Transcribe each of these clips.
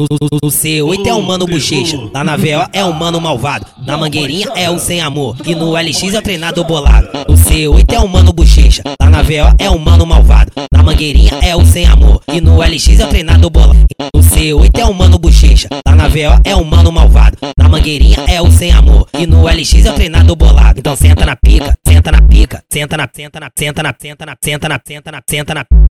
O C8 é o mano bochecha, lá na VO é o mano malvado, na mangueirinha é o sem amor, e no LX é o treinador bolado. O C8 é o mano bochecha, lá na VO é o mano malvado, na mangueirinha é o sem amor, e no LX é o treinador bolado. O C8 é o mano bochecha, lá na VO é o mano malvado, na mangueirinha é o sem amor, e no LX é o treinador bolado. Então senta na pica, senta na pica, senta na, senta na, senta na, senta na, senta na, senta na, senta na.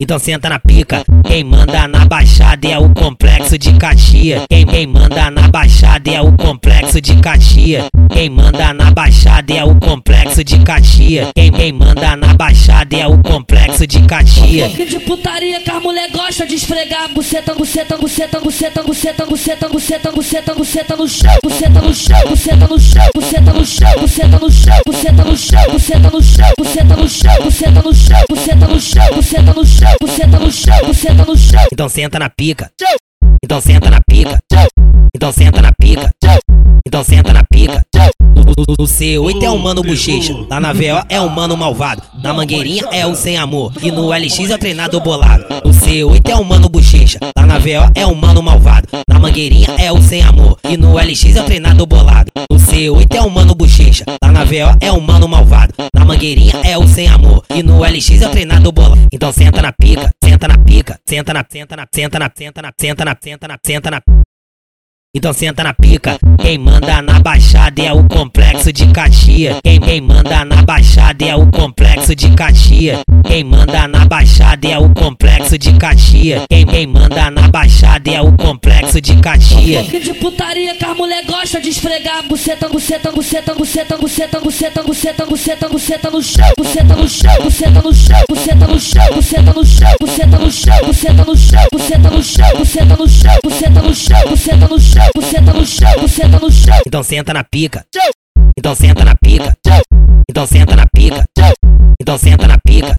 Então senta na pica. Quem manda na baixada é o complexo de Caxias. Quem, quem manda na baixada é o complexo de Caxias. Quem manda na baixada é o complexo de Caxias. Quem, quem manda na baixada é o complexo de Caxias. Que de putaria que as mulher gosta de esfregar buceta, buceta, buceta, buceta, buceta, buceta, buceta, buceta, buceta no chão, buceta no chão, buceta no chão, buceta no chão, buceta no chão, buceta no chão, buceta no chão, buceta no chão, buceta no chão, buceta no chão, buceta no chão buceta no chão, buceta no chão. Então senta na pica. Então senta na pica. Então senta na pica. Então senta na pica. O C8 é o mano bochecha, lá na VO é o mano malvado, na mangueirinha é o sem amor, e no LX é o treinador bolado. O C8 é o mano bochecha, lá na VO é o mano malvado, na mangueirinha é o sem amor, e no LX é o treinador bolado. O C8 é o mano bochecha, lá na VO é o mano malvado, na mangueirinha é o sem amor, e no LX é o treinador bolado. Então senta na pica, senta na pica, senta na, senta na, senta na, senta na, senta na, senta na, senta na. Então senta na pica. Quem manda na baixada é o complexo de Caxias. Quem, quem manda na baixada é o complexo de Caxias. Quem manda na baixada é o complexo de Caxias. Quem, quem manda na baixada é o complexo de Caxias. Que de putaria que as mulher gosta de esfregar buceta, buceta, buceta, buceta, buceta, buceta, buceta, buceta, buceta no chão, buceta no chão, buceta no chão, buceta no chão, buceta no chão, buceta no chão, buceta no chão, buceta no chão, buceta no chão, buceta no chão, buceta no chão chão, buceta no chão, buceta no chão. Então senta na pica. Então senta na pica. Então senta na pica. Então senta na pica.